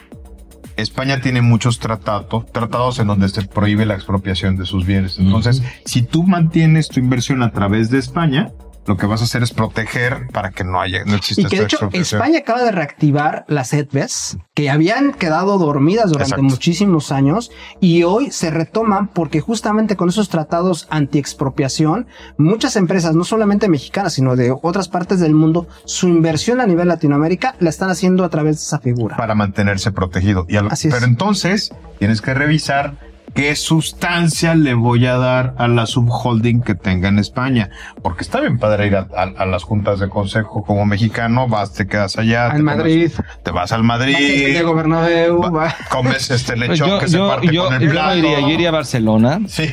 España tiene muchos tratados, tratados en donde se prohíbe la expropiación de sus bienes. Entonces, si tú mantienes tu inversión a través de España, lo que vas a hacer es proteger para que no haya, no exista Y que de hecho España acaba de reactivar las ETBES que habían quedado dormidas durante Exacto. muchísimos años y hoy se retoman porque justamente con esos tratados anti-expropiación, muchas empresas, no solamente mexicanas, sino de otras partes del mundo, su inversión a nivel Latinoamérica la están haciendo a través de esa figura. para mantenerse protegido. Y al- Así es. Pero entonces tienes que revisar qué sustancia le voy a dar a la subholding que tenga en España. Porque está bien padre ir a, a- a las juntas de consejo como mexicano, vas, te quedas allá. Al te Madrid. comes- te vas al Vas Madrid. Santiago Bernabéu, va- va- comes este lechón yo, que se parte yo- con el yo plato. iría, yo iría a Barcelona Sí.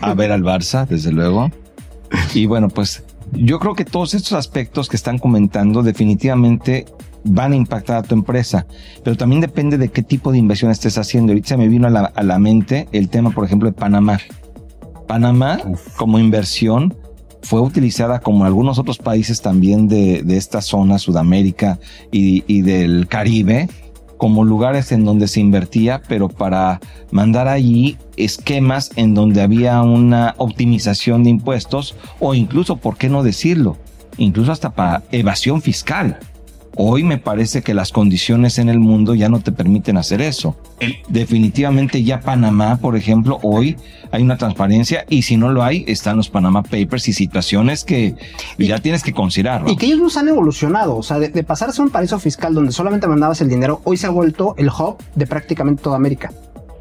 a ver al Barça, desde luego. Y bueno, pues yo creo que todos estos aspectos que están comentando definitivamente van a impactar a tu empresa, pero también depende de qué tipo de inversión estés haciendo. Ahorita se me vino a la, a la mente el tema, por ejemplo, de Panamá. Panamá, como inversión, fue utilizada como algunos otros países también de, de esta zona, Sudamérica y, y del Caribe, como lugares en donde se invertía, pero para mandar allí esquemas en donde había una optimización de impuestos o incluso, ¿por qué no decirlo? Incluso hasta para evasión fiscal. Hoy me parece que las condiciones en el mundo ya no te permiten hacer eso. Definitivamente ya Panamá, por ejemplo, hoy hay una transparencia y si no lo hay, están los Panama Papers y situaciones que ya tienes que considerar. ¿no? Y que ellos nos han evolucionado, o sea, de, de pasarse a un paraíso fiscal donde solamente mandabas el dinero, hoy se ha vuelto el hub de prácticamente toda América,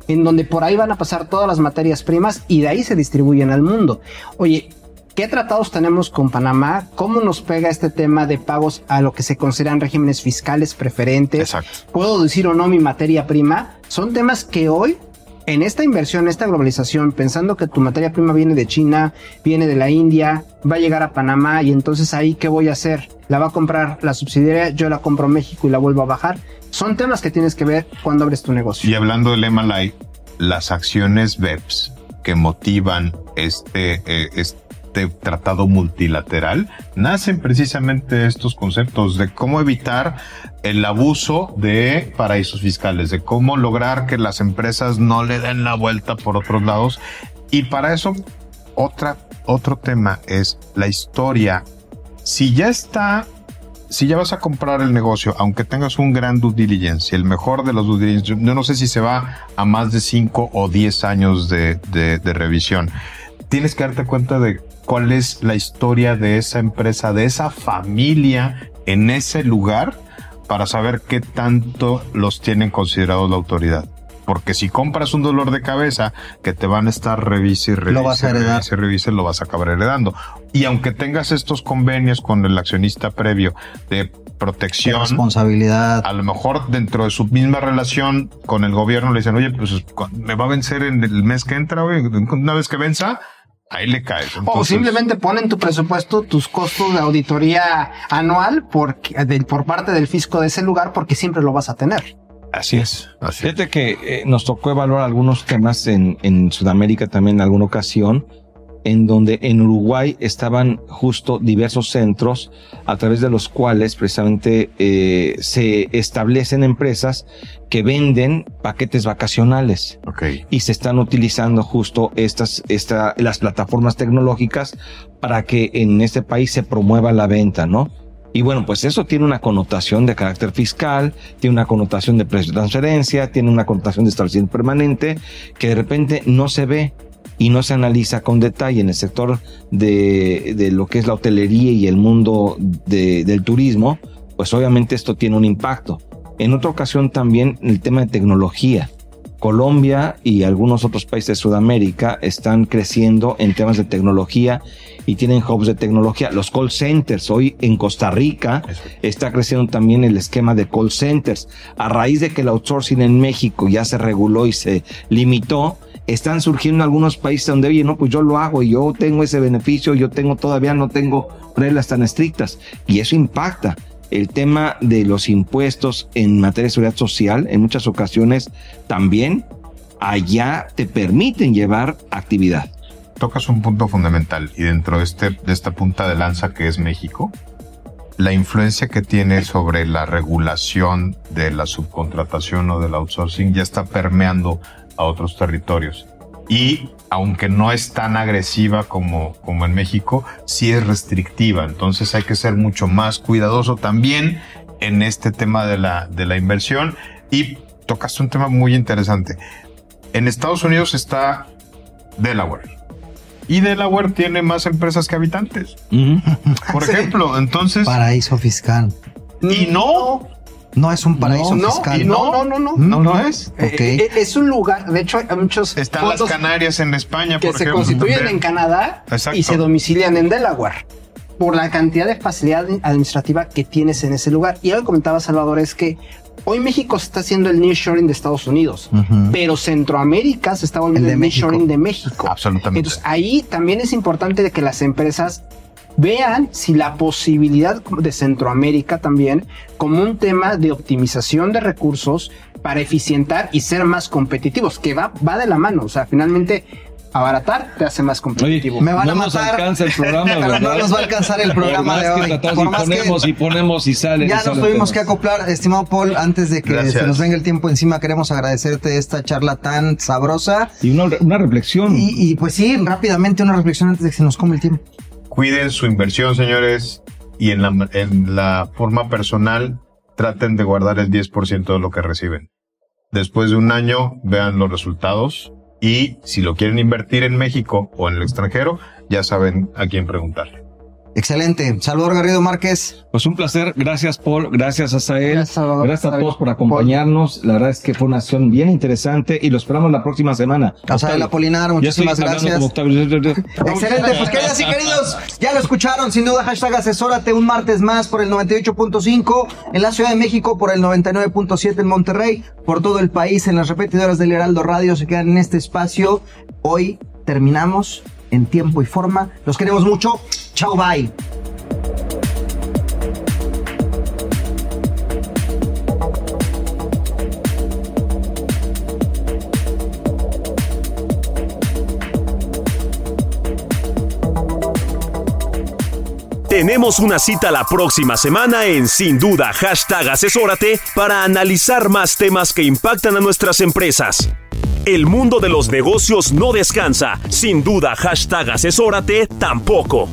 en donde por ahí van a pasar todas las materias primas y de ahí se distribuyen al mundo. Oye, ¿qué tratados tenemos con Panamá? ¿Cómo nos pega este tema de pagos a lo que se consideran regímenes fiscales preferentes? Exacto. ¿Puedo decir o no mi materia prima? Son temas que hoy en esta inversión, esta globalización, pensando que tu materia prima viene de China, viene de la India, va a llegar a Panamá y entonces ahí, ¿qué voy a hacer? ¿La va a comprar la subsidiaria? ¿Yo la compro México y la vuelvo a bajar? Son temas que tienes que ver cuando abres tu negocio. Y hablando del Emalai, las acciones BEPS que motivan este, eh, este tratado multilateral nacen precisamente estos conceptos de cómo evitar el abuso de paraísos fiscales, de cómo lograr que las empresas no le den la vuelta por otros lados. Y para eso, otra, otro tema es la historia. Si ya está si ya vas a comprar el negocio, aunque tengas un gran due diligence, el mejor de los due diligence, yo no sé si se va a más de 5 o 10 años de, revisión, tienes que darte cuenta de cuál es la historia de esa empresa, de esa familia en ese lugar, para saber qué tanto los tienen considerados la autoridad. Porque si compras un dolor de cabeza que te van a estar revise y revise, Lo vas a heredar. revise, revise, lo vas a acabar heredando. Y aunque tengas estos convenios con el accionista previo de protección, De responsabilidad. a lo mejor dentro de su misma relación con el gobierno le dicen, oye, pues me va a vencer en el mes que entra, güey, una vez que venza, ahí le caes. o simplemente pon en tu presupuesto tus costos de auditoría anual por, de, por parte del fisco de ese lugar porque siempre lo vas a tener. Así es. Así es. Fíjate que eh, nos tocó evaluar algunos temas en, en Sudamérica también en alguna ocasión, en donde en Uruguay estaban justo diversos centros a través de los cuales precisamente eh, se establecen empresas que venden paquetes vacacionales Okay. y se están utilizando justo estas, esta, las plataformas tecnológicas para que en este país se promueva la venta, ¿no? Y bueno, pues eso tiene una connotación de carácter fiscal, tiene una connotación de precio de transferencia, tiene una connotación de establecimiento permanente, que de repente no se ve y no se analiza con detalle en el sector de, de lo que es la hotelería y el mundo de, del turismo, pues obviamente esto tiene un impacto. En otra ocasión también el tema de tecnología. Colombia y algunos otros países de Sudamérica están creciendo en temas de tecnología y tienen hubs de tecnología. Los call centers, hoy en Costa Rica está creciendo también el esquema de call centers. A raíz de que el outsourcing en México ya se reguló y se limitó, están surgiendo algunos países donde, oye, no, pues yo lo hago y yo tengo ese beneficio, yo tengo todavía no tengo reglas tan estrictas y eso impacta el tema de los impuestos en materia de seguridad social, en muchas ocasiones también allá te permiten llevar actividad. Tocas un punto fundamental y dentro de, este, de esta punta de lanza que es México, la influencia que tiene sobre la regulación de la subcontratación o del outsourcing ya está permeando a otros territorios. y aunque no es tan agresiva como, como en México, sí es restrictiva. Entonces hay que ser mucho más cuidadoso también en este tema de la, de la inversión. Y tocaste un tema muy interesante. En Estados Unidos está Delaware. Y Delaware tiene más empresas que habitantes. Por ejemplo, entonces... Paraíso fiscal. Y no, No es un paraíso no, fiscal. no, no, no, no. ¿Mm? no lo es. Eh, eh, es un lugar, de hecho, hay muchos Están las Canarias en España, que por se ejemplo. constituyen también. en Canadá Exacto. y se domicilian en Delaware por la cantidad de facilidad administrativa que tienes en ese lugar. Y algo que comentaba Salvador es que hoy México está haciendo el nearshoring de Estados Unidos, pero Centroamérica se está volviendo El el, de México. nearshoring de México. Absolutamente. Entonces ahí también es importante de que las empresas vean si la posibilidad de Centroamérica también como un tema de optimización de recursos para eficientar y ser más competitivos, que va, va de la mano. O sea, finalmente abaratar te hace más competitivo. Me van no a nos alcanza el programa, no nos va a alcanzar el programa Por de hoy. Por y más que- ponemos y ponemos y sale. y Ya sale nos tuvimos que acoplar, estimado Paul, antes de que Gracias. se nos venga el tiempo encima, queremos agradecerte esta charla tan sabrosa. Y una, una reflexión. Y, y, pues sí, rápidamente una reflexión antes de que se nos come el tiempo. Cuiden su inversión, señores, y en la, en la forma personal traten de guardar el 10% de lo que reciben. Después de un año, vean los resultados y si lo quieren invertir en México o en el extranjero, ya saben a quién preguntarle. Excelente. Salvador Garrido Márquez. Pues un placer. Gracias, Paul. Gracias, Asael. Gracias, Salvador. Gracias a todos por acompañarnos. La verdad es que fue una acción bien interesante y lo esperamos la próxima semana. Asael. Apolinar, muchísimas gracias. Excelente, pues queridas y queridos, ya lo escucharon, sin duda, hashtag asesórate un martes más por el 98.5 en la Ciudad de México, por el 99.7 en Monterrey, por todo el país, en las repetidoras del Heraldo Radio, se quedan en este espacio. Hoy terminamos en tiempo y forma. Los queremos mucho. Chao, bye. Tenemos una cita la próxima semana en Sin Duda hashtag Asesórate para analizar más temas que impactan a nuestras empresas. El mundo de los negocios no descansa. Sin duda hashtag Asesórate tampoco.